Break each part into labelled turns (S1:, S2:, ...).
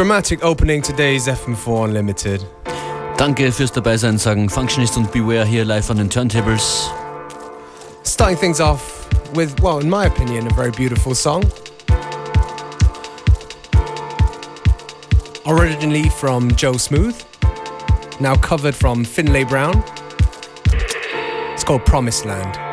S1: dramatic opening today's FM4 Unlimited.
S2: Danke fürs Dabeisein, sagen Functionist und Beware hier live on den Turntables.
S1: Starting things off with, well, in my opinion, a very beautiful song. Originally from Joe Smooth, now covered from Finlay Brown. It's called Promised Land.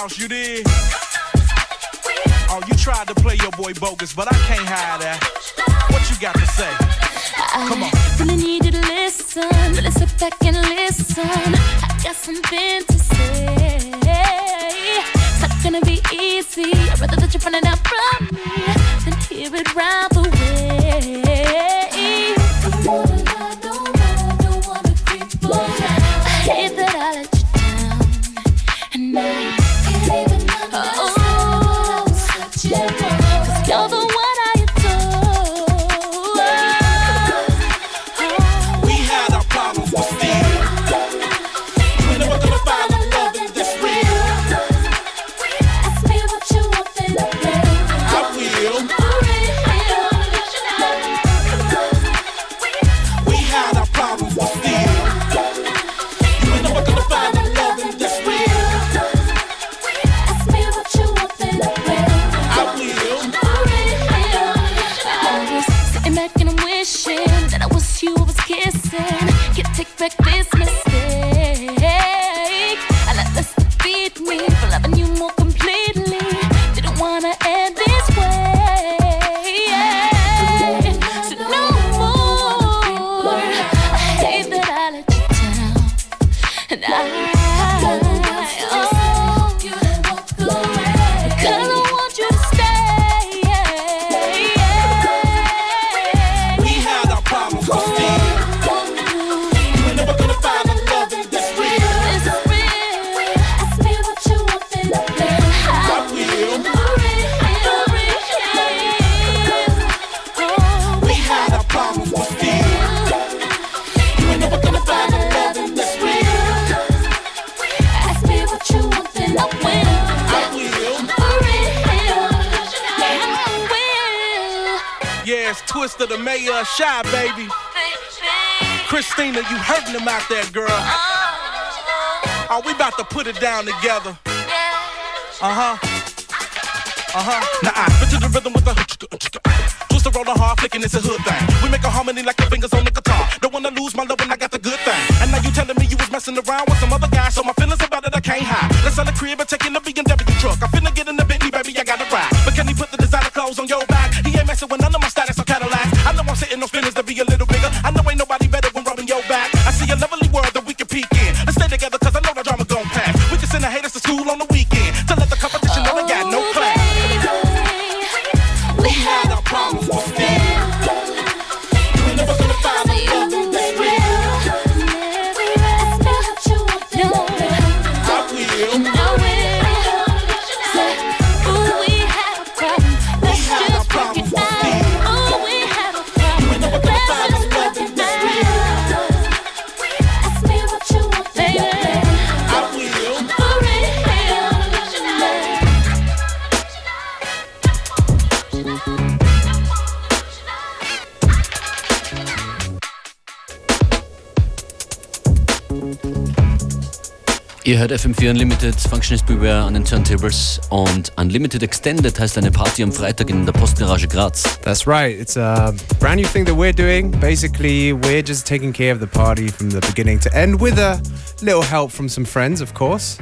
S3: House, you did? Oh, you tried to play your boy bogus, but I can't hide that. There, girl. Oh, we about to put it down together. Uh huh. Uh huh. Now I fit to the rhythm with the twist the roller hard flicking, it's a hood thing. We make a harmony like the fingers on the guitar. Don't wanna lose my love when I got the good thing. And now you telling me you was messing around with some other guy, so my feelings about it I can't hide. Let's sell the crib and take
S4: Ihr hört FM4 Unlimited, Functionist Beware an den Turntables und Unlimited Extended heißt eine Party am Freitag in der Postgarage Graz.
S5: That's right. It's a brand new thing that we're doing. Basically, we're just taking care of the party from the beginning to end with a little help from some friends, of course.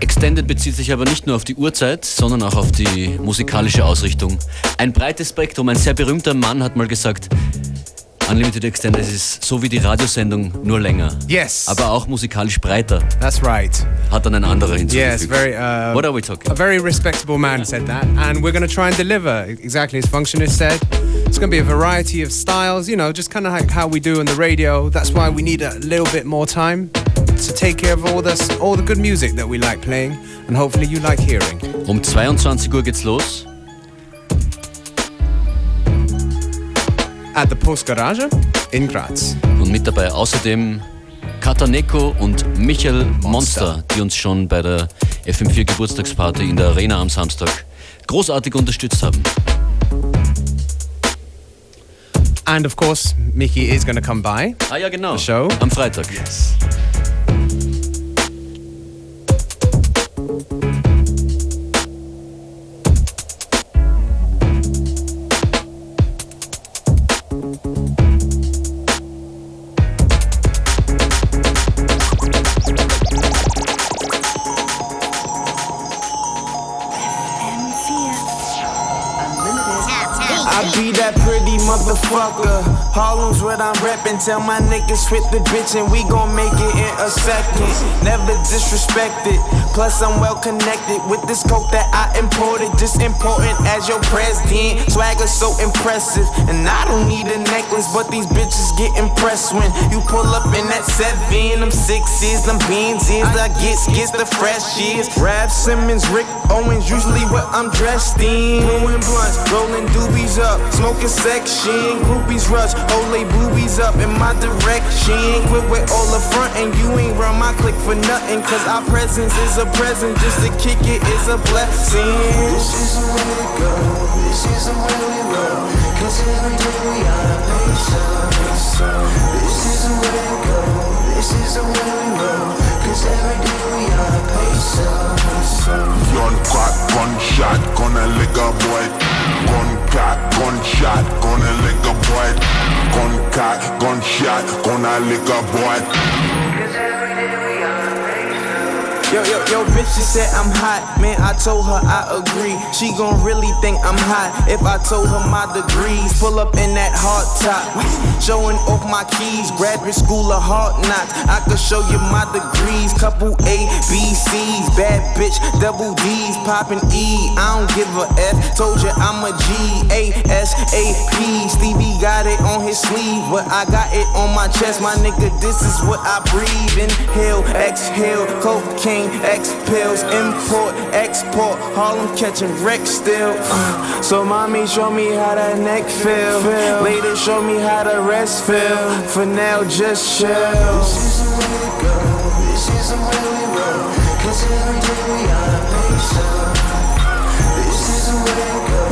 S4: Extended bezieht sich aber nicht nur auf die Uhrzeit, sondern auch auf die musikalische Ausrichtung. Ein breites Spektrum, ein sehr berühmter Mann hat mal gesagt, Unlimited Extended ist so wie die Radiosendung, nur länger.
S5: Yes.
S4: Aber auch musikalisch breiter,
S5: That's right.
S4: hat dann ein anderer
S5: Yes,
S4: hinzugefügt.
S5: very. Uh,
S4: What are we talking
S5: A very respectable man said that, and we're going to try and deliver exactly as Functionist said. It's going to be a variety of styles, you know, just kind of like how we do on the radio. That's why we need a little bit more time to take care of all this, all the good music that we like playing, and hopefully you like hearing.
S4: Um 22 Uhr geht's los.
S5: At the Post Garage in Graz.
S4: Und mit dabei außerdem Kataneko und Michael Monster, die uns schon bei der FM4 Geburtstagsparty in der Arena am Samstag großartig unterstützt haben.
S5: And of course, Mickey is going to come by.
S4: Ah ja, genau.
S5: The show?
S4: Am Freitag.
S6: I motherfucker. Harlem's what I'm reppin'. Tell my niggas fit the bitch and we gon' make it in a second. Never disrespected. Plus I'm well connected with this coke that I imported. Just important as your president. Swagger so impressive. And I don't need a necklace, but these bitches get impressed when you pull up in that seven. Them sixes, them beans is. I get skits the freshies. Raf Simons, Rick Owens, usually what I'm dressed in. Blowing blunts, rolling doobies up, smoking section. Groupies rush, they boobies up in my direction. Quit with all the front, and you ain't run my click for nothing. Cause our presence is a present, just to kick it is a blessing.
S7: This is the way to go, this is the way we roll. Cause every day we are a pace This is the way to go, this is the way we roll. Cause every day we are a pace
S8: Gun crack, gunshot, gonna lick a boy. Gun cock, gunshot, gonna lick a boy. Gun cock, gunshot, gonna lick a boy.
S6: Yo, yo, yo, bitch, she said I'm hot. Man, I told her I agree. She gon' really think I'm hot if I told her my degrees. Pull up in that hard top, showing off my keys. Graduate school of hard knocks. I could show you my degrees. Couple A, B, C's. Bad bitch, double D's. Poppin' E. I don't give a F. Told you I'm a G, A, S, A, P. Stevie got it on his sleeve, but I got it on my chest. My nigga, this is what I breathe. Inhale, exhale, cocaine X pills, import, export, Harlem catching wreck still. Uh, so mommy show me how that neck feel. Later show me how the rest feel. For now, just chill.
S7: This is the way to go, this is the way we roll. Cause every day we are a pace This is the way to go,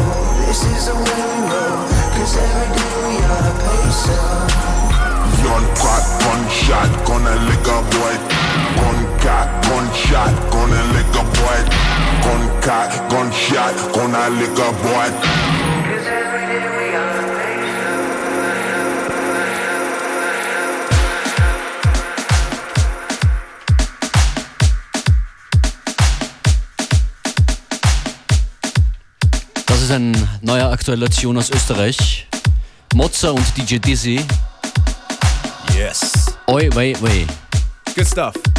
S7: this is the way we roll. Cause every day we are a pace
S8: Gun crack, gunshot, gonna lick a boy. Gun cock, gunshot, gonna lick a boy. Gun cock, gunshot, gonna lick a boy.
S2: Das ist ein neuer aktueller Tune aus Österreich. Mozza und DJ Dizzy.
S1: Yes.
S2: Oi, wei, wei.
S1: Good stuff.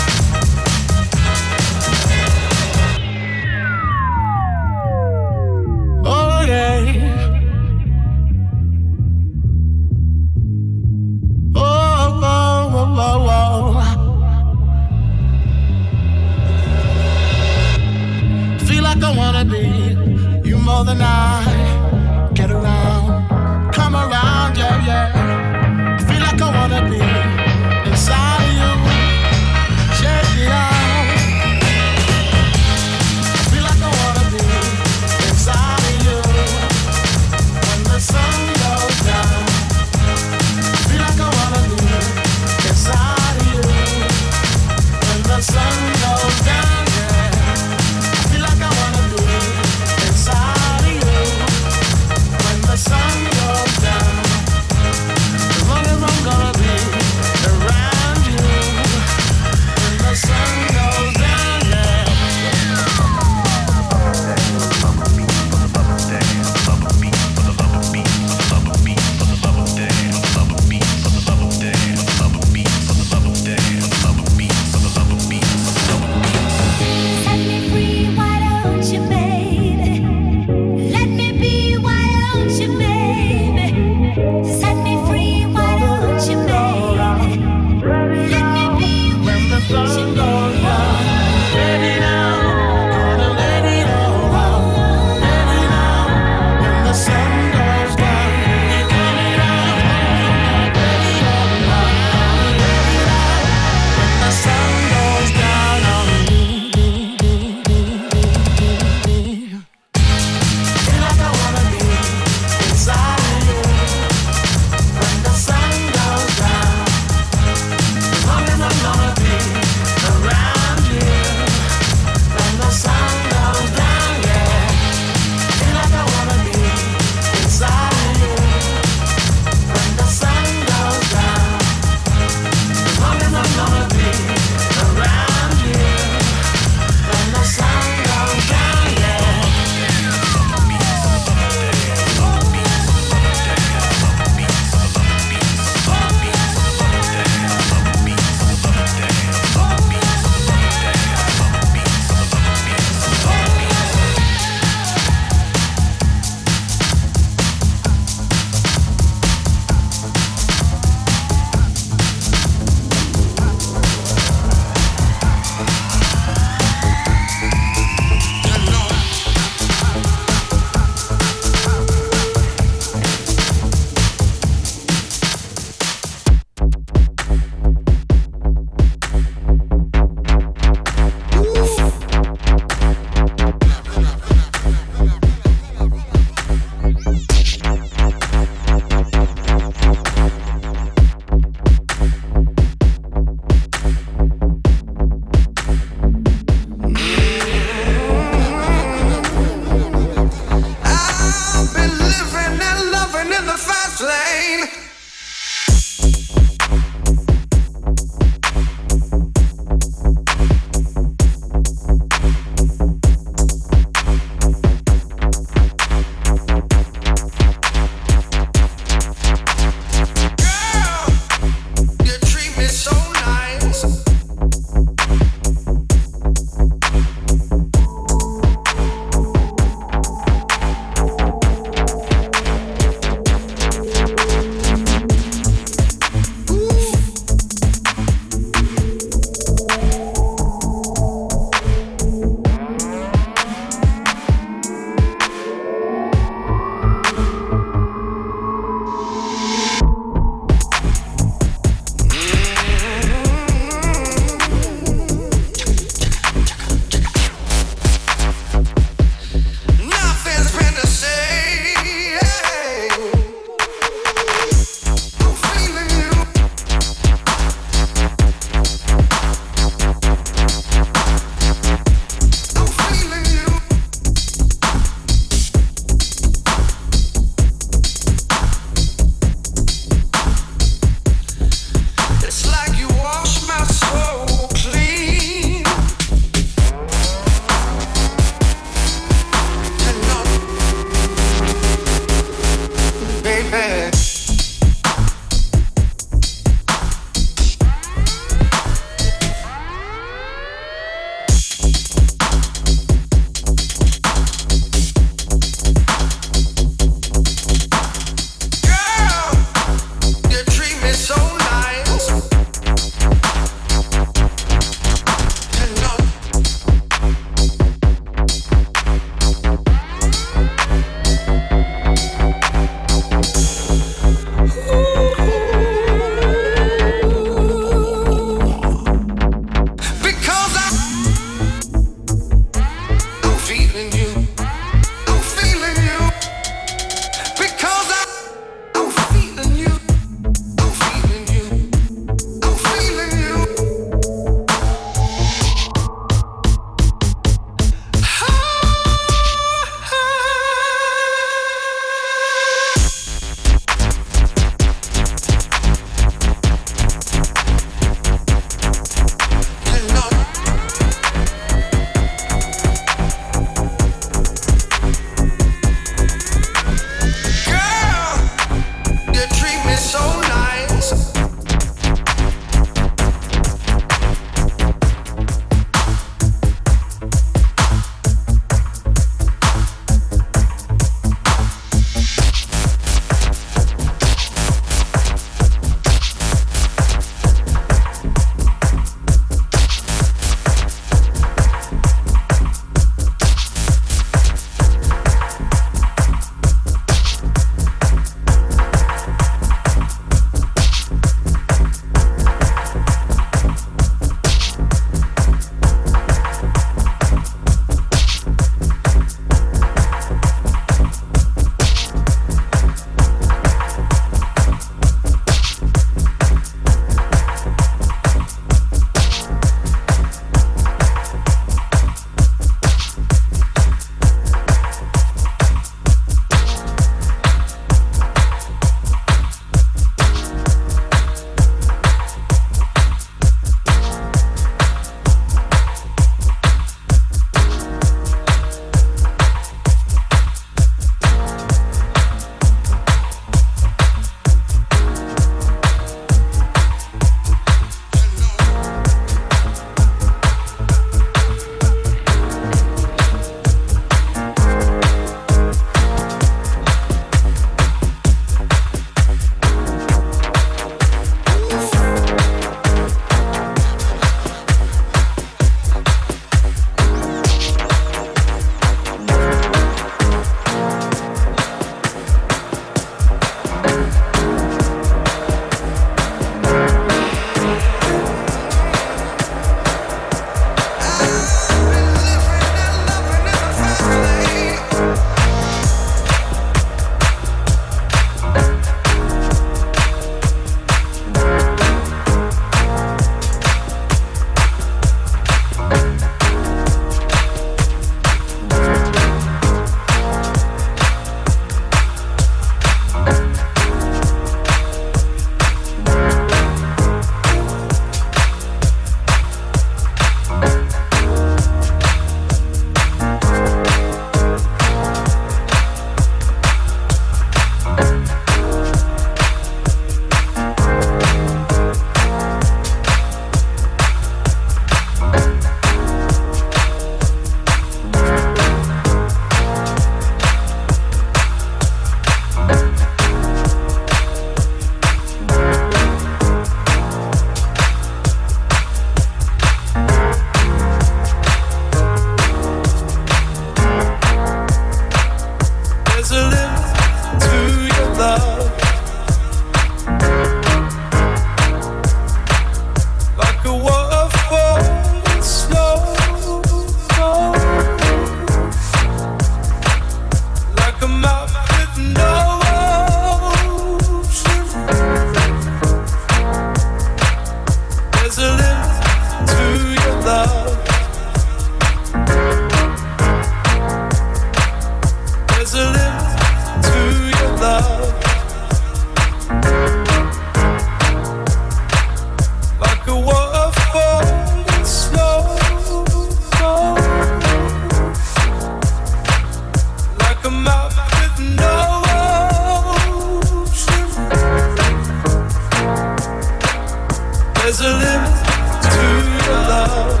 S7: There's
S2: a limit to your love.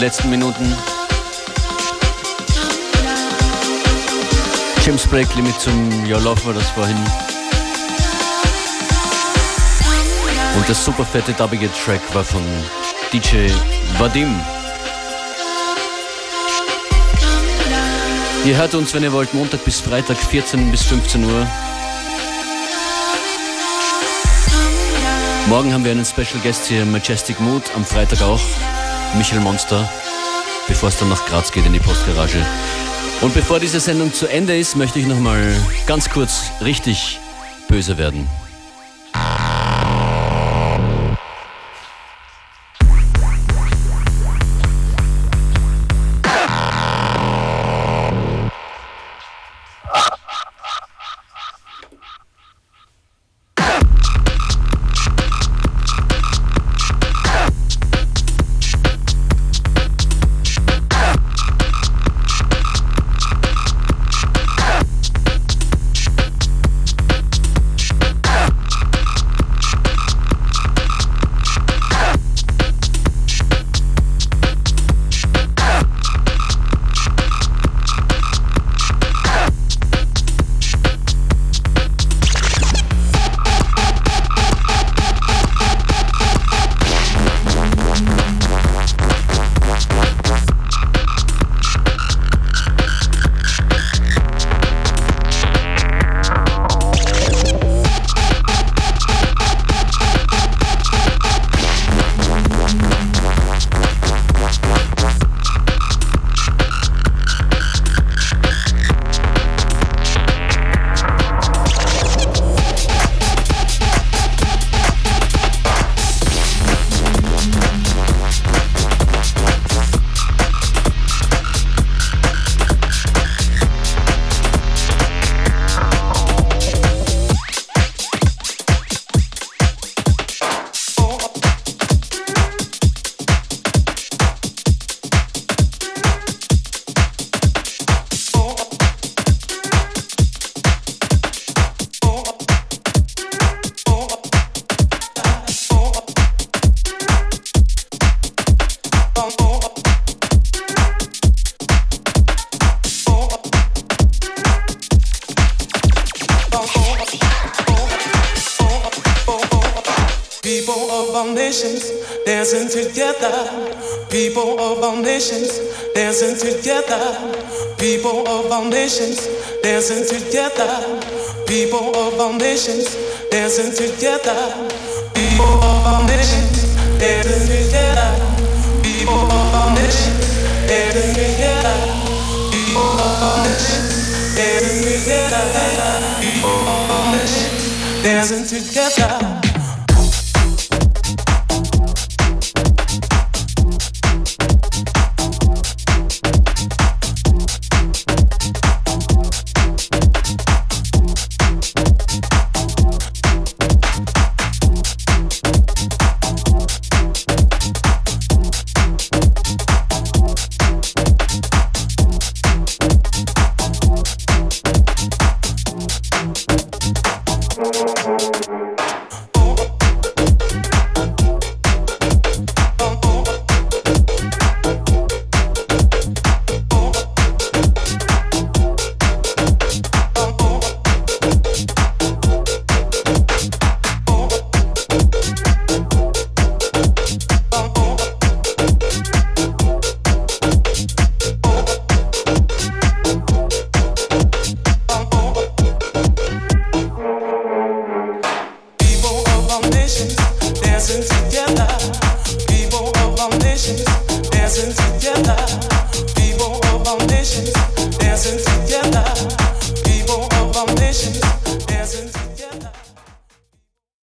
S2: letzten Minuten. James Blakely mit zum Ja Love war das vorhin. Und der super fette dubbige Track war von DJ Vadim. Ihr hört uns, wenn ihr wollt, Montag bis Freitag 14 bis 15 Uhr. Morgen haben wir einen Special Guest hier, Majestic Mood, am Freitag auch. Michael Monster, bevor es dann nach Graz geht in die Postgarage. Und bevor diese Sendung zu Ende ist, möchte ich nochmal ganz kurz richtig böse werden.
S9: Dancing together. People of all nations dancing together. People of all nations dancing together. People of all nations dancing together. People of all nations dancing together. People of all nations dancing together. People of all nations dancing together. People of all nations dancing together.